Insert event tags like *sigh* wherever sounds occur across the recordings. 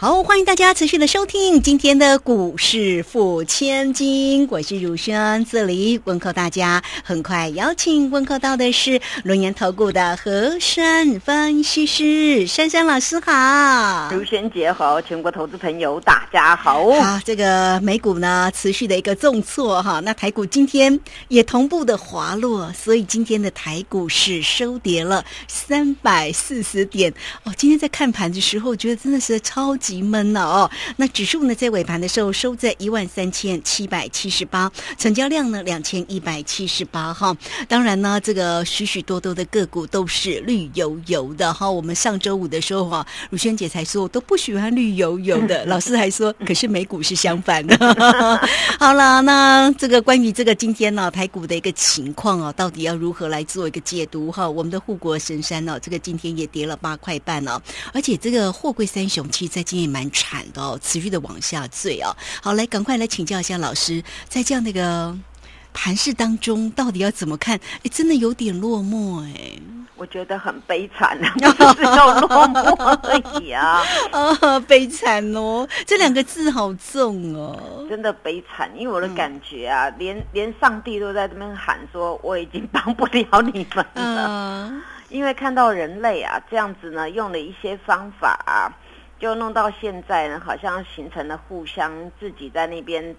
好，欢迎大家持续的收听今天的股市付千金，我是如轩，这里问候大家。很快邀请问候到的是龙岩投顾的和山分析师珊珊老师，好，如轩姐好，全国投资朋友大家好。好，这个美股呢持续的一个重挫哈，那台股今天也同步的滑落，所以今天的台股是收跌了三百四十点哦。今天在看盘的时候，觉得真的是超级。急闷了哦，那指数呢，在尾盘的时候收在一万三千七百七十八，成交量呢两千一百七十八哈。当然呢，这个许许多多的个股都是绿油油的哈。我们上周五的时候哈，如萱姐才说都不喜欢绿油油的，老师还说，可是美股是相反的。*laughs* 好了，那这个关于这个今天呢台股的一个情况哦，到底要如何来做一个解读哈？我们的护国神山呢，这个今天也跌了八块半哦，而且这个货柜三雄其实在今也蛮惨的哦，持续的往下坠哦。好，来赶快来请教一下老师，在这样的一个盘势当中，到底要怎么看？哎，真的有点落寞哎。我觉得很悲惨啊，不是有落寞而已啊。啊，*laughs* 悲惨哦，这两个字好重哦。真的悲惨，因为我的感觉啊，连连上帝都在这边喊说，我已经帮不了你们了。因为看到人类啊，这样子呢，用了一些方法啊。就弄到现在呢，好像形成了互相自己在那边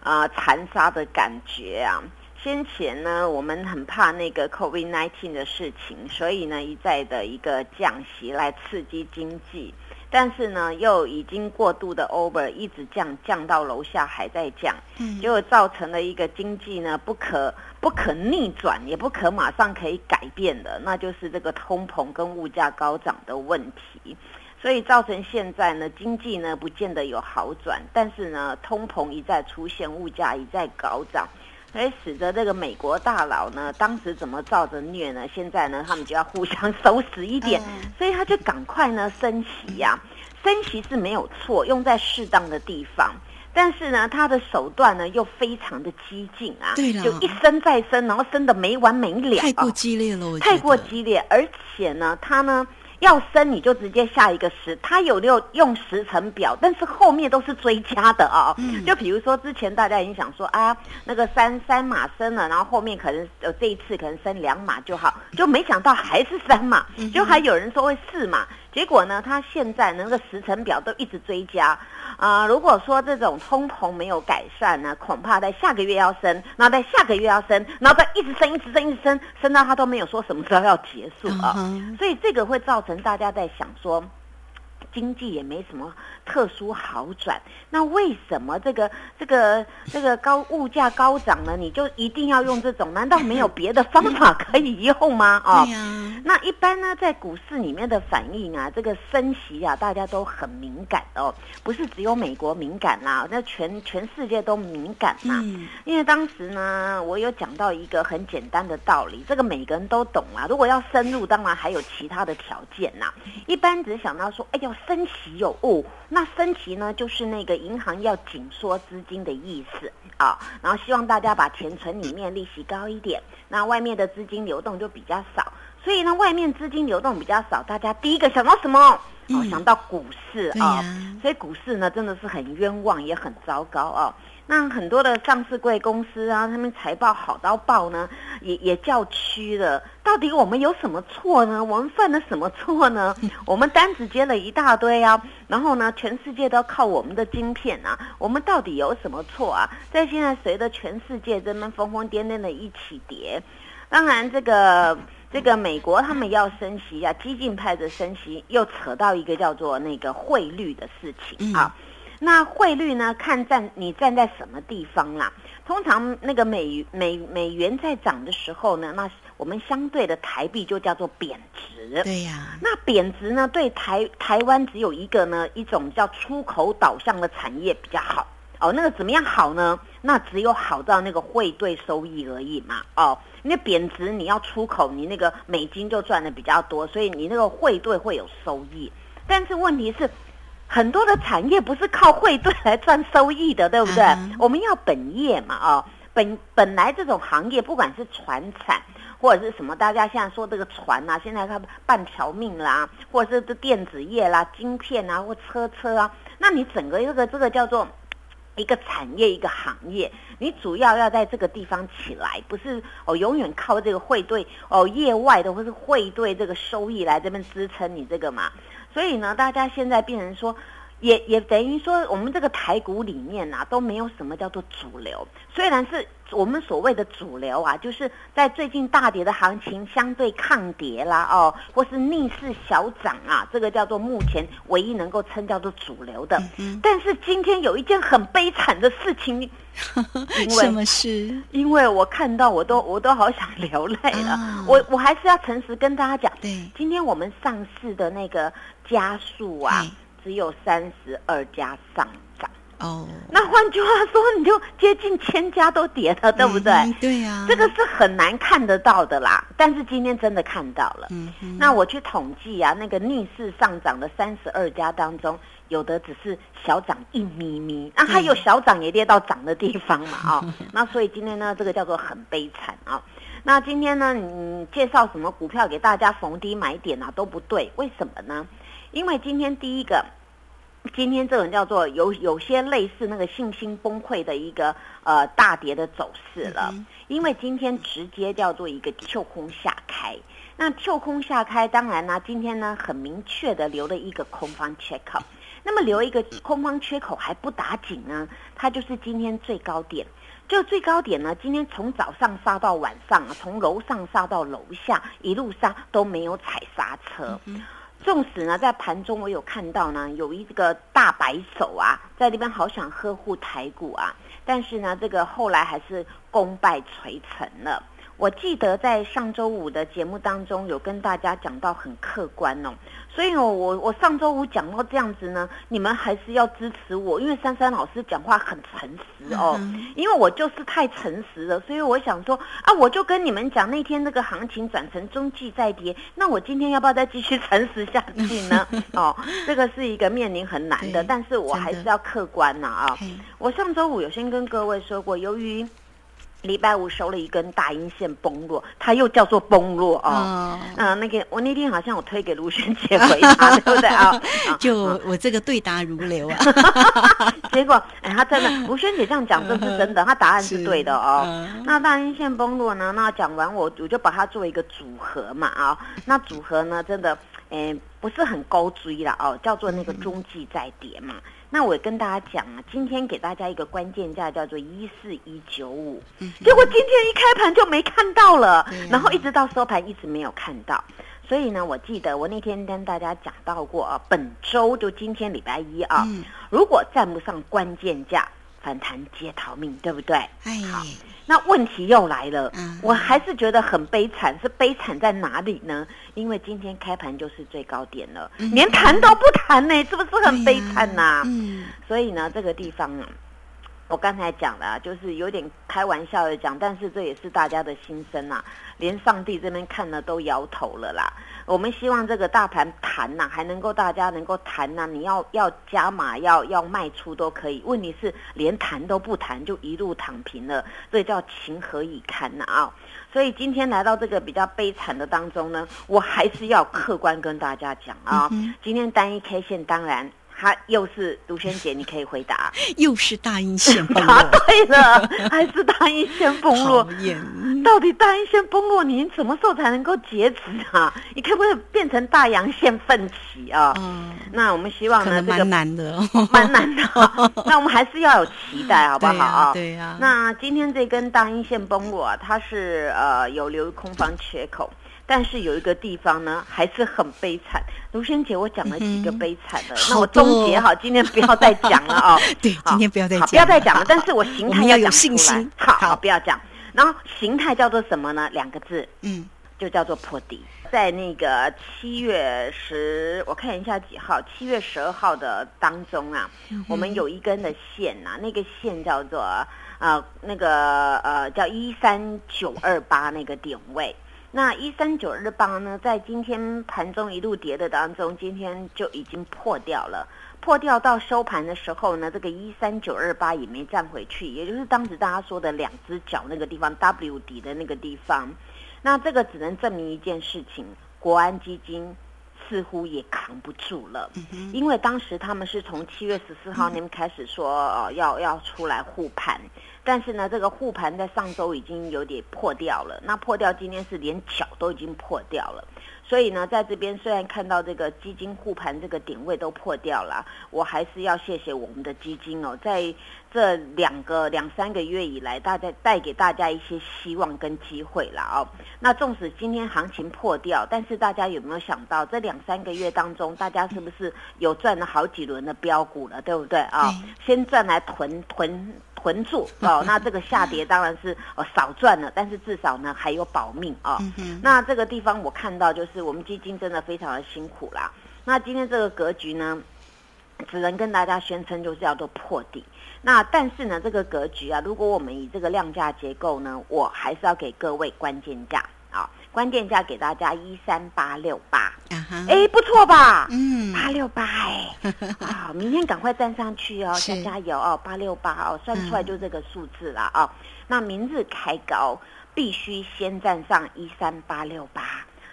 啊残杀的感觉啊。先前呢，我们很怕那个 COVID-19 的事情，所以呢一再的一个降息来刺激经济，但是呢又已经过度的 over，一直降降到楼下还在降，结果造成了一个经济呢不可不可逆转，也不可马上可以改变的，那就是这个通膨跟物价高涨的问题。所以造成现在呢，经济呢不见得有好转，但是呢，通膨一再出现，物价一再高涨，所以使得这个美国大佬呢，当时怎么照着虐呢？现在呢，他们就要互相收拾一点，*laughs* 所以他就赶快呢升息呀，升息是没有错，用在适当的地方，但是呢，他的手段呢又非常的激进啊，对就一升再升，然后升的没完没了，太过激烈了，太过激烈，而且呢，他呢。要升你就直接下一个十，他有六用时程表，但是后面都是追加的啊。就比如说之前大家已经想说啊，那个三三码升了，然后后面可能呃这一次可能升两码就好，就没想到还是三码，就还有人说会四码。结果呢，他现在那个时程表都一直追加，啊，如果说这种通膨没有改善呢，恐怕在下个月要升，然后在下个月要升，然后再一直升，一直升，一直升，升到他都没有说什么时候要结束啊，所以这个会造成大家在想说，经济也没什么。特殊好转，那为什么这个这个这个高物价高涨呢？你就一定要用这种？难道没有别的方法可以用吗？*laughs* 哦，那一般呢，在股市里面的反应啊，这个升息啊，大家都很敏感哦，不是只有美国敏感啦，那全全世界都敏感嘛。因为当时呢，我有讲到一个很简单的道理，这个每个人都懂啊。如果要深入，当然还有其他的条件呐。一般只想到说，哎呦，分歧有误，那。分歧呢，就是那个银行要紧缩资金的意思啊，然后希望大家把钱存里面，利息高一点，那外面的资金流动就比较少，所以呢，外面资金流动比较少，大家第一个想到什么？哦，想到股市啊，所以股市呢真的是很冤枉，也很糟糕啊。那很多的上市贵公司啊，他们财报好到爆呢，也也叫屈了。到底我们有什么错呢？我们犯了什么错呢？*laughs* 我们单子接了一大堆啊，然后呢，全世界都要靠我们的晶片啊，我们到底有什么错啊？在现在随着全世界这么疯疯癫癫的一起跌，当然这个这个美国他们要升息啊，激进派的升息又扯到一个叫做那个汇率的事情啊。那汇率呢？看站你站在什么地方啦？通常那个美美美元在涨的时候呢，那我们相对的台币就叫做贬值。对呀。那贬值呢，对台台湾只有一个呢，一种叫出口导向的产业比较好哦，那个怎么样好呢？那只有好到那个汇兑收益而已嘛，哦，因为贬值你要出口，你那个美金就赚的比较多，所以你那个汇兑会有收益。但是问题是，很多的产业不是靠汇兑来赚收益的，对不对？我们要本业嘛，哦，本本来这种行业，不管是船产或者是什么，大家现在说这个船啊，现在它半条命啦，或者是这电子业啦、晶片啊或车车啊，那你整个这个这个叫做。一个产业，一个行业，你主要要在这个地方起来，不是哦，永远靠这个汇兑哦，业外的或是汇兑这个收益来这边支撑你这个嘛。所以呢，大家现在变成说。也也等于说，我们这个台股里面呐，都没有什么叫做主流。虽然是我们所谓的主流啊，就是在最近大跌的行情相对抗跌啦，哦，或是逆势小涨啊，这个叫做目前唯一能够称叫做主流的。但是今天有一件很悲惨的事情，*laughs* 因为什么事？因为我看到我都我都好想流泪了。我我还是要诚实跟大家讲，对，今天我们上市的那个加速啊。只有三十二家上涨哦，那换句话说，你就接近千家都跌了，对不对？对呀，这个是很难看得到的啦。但是今天真的看到了。嗯，那我去统计啊，那个逆势上涨的三十二家当中，有的只是小涨一咪咪，那还有小涨也跌到涨的地方嘛？啊，*laughs* 那所以今天呢，这个叫做很悲惨啊。那今天呢，你介绍什么股票给大家逢低买点啊，都不对，为什么呢？因为今天第一个，今天这种叫做有有些类似那个信心崩溃的一个呃大跌的走势了。因为今天直接叫做一个跳空下开，那跳空下开，当然呢，今天呢很明确的留了一个空方缺口。那么留一个空方缺口还不打紧呢，它就是今天最高点。就最高点呢，今天从早上杀到晚上，从楼上杀到楼下，一路杀都没有踩刹车。纵使呢，在盘中我有看到呢，有一个大白手啊，在那边好想呵护台股啊，但是呢，这个后来还是功败垂成了。我记得在上周五的节目当中，有跟大家讲到很客观哦。所以，我我我上周五讲到这样子呢，你们还是要支持我，因为珊珊老师讲话很诚实哦。因为我就是太诚实了，所以我想说啊，我就跟你们讲，那天那个行情转成中继再跌，那我今天要不要再继续诚实下去呢？*laughs* 哦，这个是一个面临很难的，但是我还是要客观呐啊。我上周五有先跟各位说过，由于。礼拜五收了一根大阴线崩落，它又叫做崩落啊。嗯，那个我那天好像我推给卢萱姐回答，*laughs* 对不对啊？就我这个对答如流啊。*laughs* 结果哎，他真的卢萱姐这样讲，这是真的，她答案是对的哦。那大阴线崩落呢？那讲完我我就把它做一个组合嘛啊。那组合呢，真的哎不是很高追了哦，叫做那个中继再跌嘛。那我跟大家讲啊，今天给大家一个关键价叫做一四一九五，结果今天一开盘就没看到了，然后一直到收盘一直没有看到，所以呢，我记得我那天跟大家讲到过啊，本周就今天礼拜一啊，如果站不上关键价。反弹皆逃命，对不对？好，那问题又来了，我还是觉得很悲惨，是悲惨在哪里呢？因为今天开盘就是最高点了，连谈都不谈呢，是不是很悲惨呐？嗯，所以呢，这个地方啊。我刚才讲了，就是有点开玩笑的讲，但是这也是大家的心声呐。连上帝这边看了都摇头了啦。我们希望这个大盘弹呐，还能够大家能够弹呐，你要要加码，要要卖出都可以。问题是连弹都不弹，就一路躺平了，这叫情何以堪呐啊！所以今天来到这个比较悲惨的当中呢，我还是要客观跟大家讲啊。今天单一 K 线当然。他又是卢萱姐，你可以回答。*laughs* 又是大阴线 *laughs* 崩落。对了，还是大阴线崩落。到底大阴线崩落，您什么时候才能够截止啊？你可不可以变成大阳线奋起啊？嗯。那我们希望呢，这个蛮难的，*laughs* 蛮难的。那我们还是要有期待，好不好啊？对呀。那今天这根大阴线崩落，它是呃有留空方缺口。但是有一个地方呢，还是很悲惨。卢萱姐，我讲了几个悲惨的，那我终结好，今天不要再讲了啊。*laughs* 对，今天不要再讲，不要再讲了。但是我形态要有信心。好，好，不要讲。然后形态叫做什么呢？两个字，嗯，就叫做破底。在那个七月十，我看一下几号，七月十二号的当中啊，我们有一根的线呐，那个线叫做呃那个呃叫一三九二八那个点位。那一三九二八呢，在今天盘中一路跌的当中，今天就已经破掉了。破掉到收盘的时候呢，这个一三九二八也没站回去，也就是当时大家说的两只脚那个地方 W 底的那个地方。那这个只能证明一件事情：国安基金似乎也扛不住了，因为当时他们是从七月十四号那边开始说，呃，要要出来护盘。但是呢，这个护盘在上周已经有点破掉了。那破掉，今天是连脚都已经破掉了。所以呢，在这边虽然看到这个基金护盘这个点位都破掉了，我还是要谢谢我们的基金哦，在这两个两三个月以来，大家带给大家一些希望跟机会了哦。那纵使今天行情破掉，但是大家有没有想到，这两三个月当中，大家是不是有赚了好几轮的标股了，对不对啊？先赚来囤囤。囤住 *laughs* 哦，那这个下跌当然是呃少赚了，但是至少呢还有保命啊。那这个地方我看到就是我们基金真的非常的辛苦啦。那今天这个格局呢，只能跟大家宣称就是要做破底。那但是呢，这个格局啊，如果我们以这个量价结构呢，我还是要给各位关键价。关键价给大家一三八六八，哎，不错吧？嗯，八六八，哎，*laughs* 啊，明天赶快站上去哦，加加油哦，八六八哦，算出来就这个数字了哦。那明日开高，必须先站上一三八六八。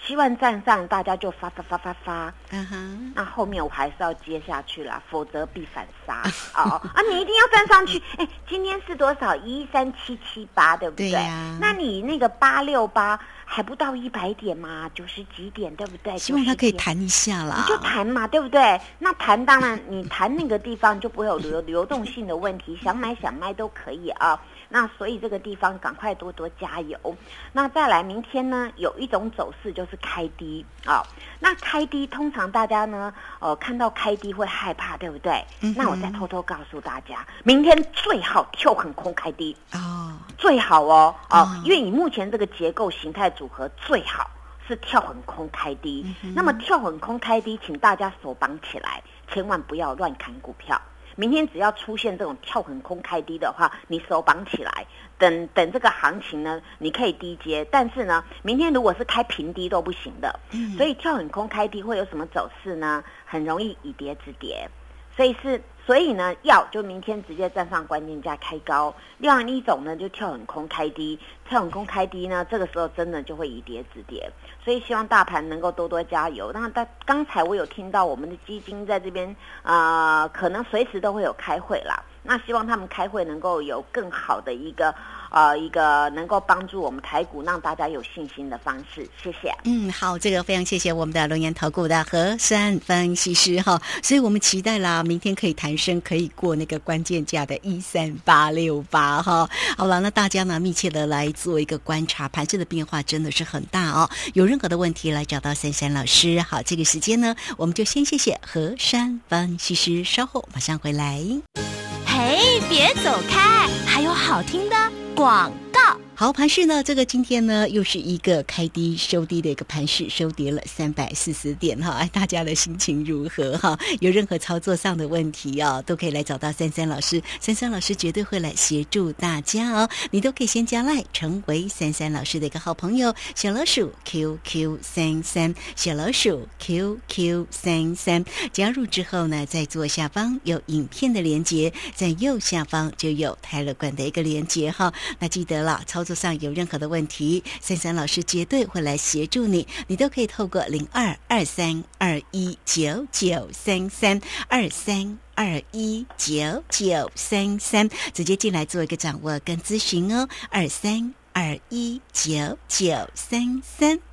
希望站上，大家就发发发发发。嗯哼，那后面我还是要接下去了，否则必反杀。哦 *laughs* 啊，你一定要站上去。哎，今天是多少？一三七七八，对不对？对那你那个八六八还不到一百点嘛？九十几点，对不对？希望它可以谈一下啦。你就谈嘛，对不对？那谈当然，你谈那个地方就不会有流流动性的问题，想买想卖都可以啊。那所以这个地方赶快多多加油。那再来明天呢，有一种走势就是开低啊。那开低通常大家呢，呃，看到开低会害怕，对不对？那我再偷偷告诉大家，明天最好跳很空开低哦，最好哦哦，因为你目前这个结构形态组合最好是跳很空开低。那么跳很空开低，请大家手绑起来，千万不要乱砍股票。明天只要出现这种跳很空开低的话，你手绑起来，等等这个行情呢，你可以低接。但是呢，明天如果是开平低都不行的，所以跳很空开低会有什么走势呢？很容易以跌止跌，所以是。所以呢，要就明天直接站上关键价开高；另外一种呢，就跳很空开低，跳很空开低呢，这个时候真的就会以跌止跌。所以希望大盘能够多多加油。那但刚才我有听到我们的基金在这边啊，可能随时都会有开会啦。那希望他们开会能够有更好的一个。呃，一个能够帮助我们台股让大家有信心的方式，谢谢。嗯，好，这个非常谢谢我们的龙岩投顾的何山分析师哈，所以我们期待啦，明天可以谈升，可以过那个关键价的一三八六八哈。好了，那大家呢密切的来做一个观察，盘势的变化真的是很大哦。有任何的问题来找到珊珊老师。好，这个时间呢，我们就先谢谢何山分析师，稍后马上回来。嘿，别走开，还有好听的。广。好盘市呢，这个今天呢又是一个开低收低的一个盘市，收跌了三百四十点哈。哎，大家的心情如何哈？有任何操作上的问题哦，都可以来找到三三老师，三三老师绝对会来协助大家哦。你都可以先加赖，成为三三老师的一个好朋友，小老鼠 QQ 三三，小老鼠 QQ 三三，加入之后呢，在左下方有影片的连接，在右下方就有泰勒管的一个连接哈。那记得了操。上有任何的问题，三三老师绝对会来协助你。你都可以透过零二二三二一九九三三二三二一九九三三直接进来做一个掌握跟咨询哦。二三二一九九三三。